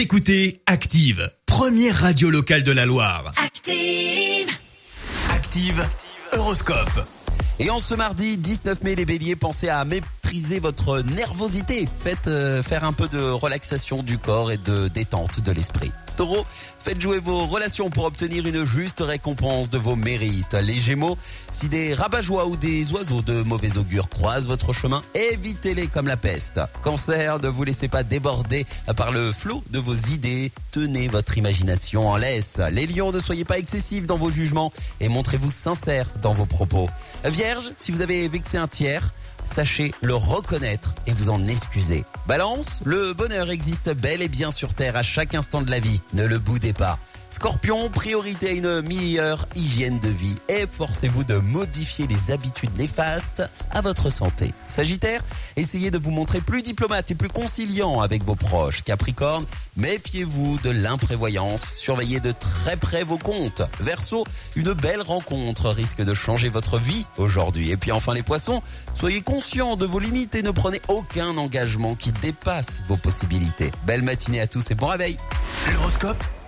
Vous écoutez Active, première radio locale de la Loire. Active. Active, Horoscope. Et en ce mardi 19 mai, les béliers, pensez à votre nervosité. Faites euh, faire un peu de relaxation du corps et de détente de l'esprit. Taureau, faites jouer vos relations pour obtenir une juste récompense de vos mérites. Les gémeaux, si des rabat ou des oiseaux de mauvais augure croisent votre chemin, évitez-les comme la peste. Cancer, ne vous laissez pas déborder par le flot de vos idées. Tenez votre imagination en laisse. Les lions, ne soyez pas excessifs dans vos jugements et montrez-vous sincères dans vos propos. Vierge, si vous avez vexé un tiers, sachez le reconnaître et vous en excuser. Balance, le bonheur existe bel et bien sur Terre à chaque instant de la vie. Ne le boudez pas. Scorpion, priorité à une meilleure hygiène de vie. Efforcez-vous de modifier les habitudes néfastes à votre santé. Sagittaire, essayez de vous montrer plus diplomate et plus conciliant avec vos proches. Capricorne, méfiez-vous de l'imprévoyance. Surveillez de très près vos comptes. Verseau, une belle rencontre risque de changer votre vie aujourd'hui. Et puis enfin les poissons, soyez conscients de vos limites et ne prenez aucun engagement qui dépasse vos possibilités. Belle matinée à tous et bon réveil. L'horoscope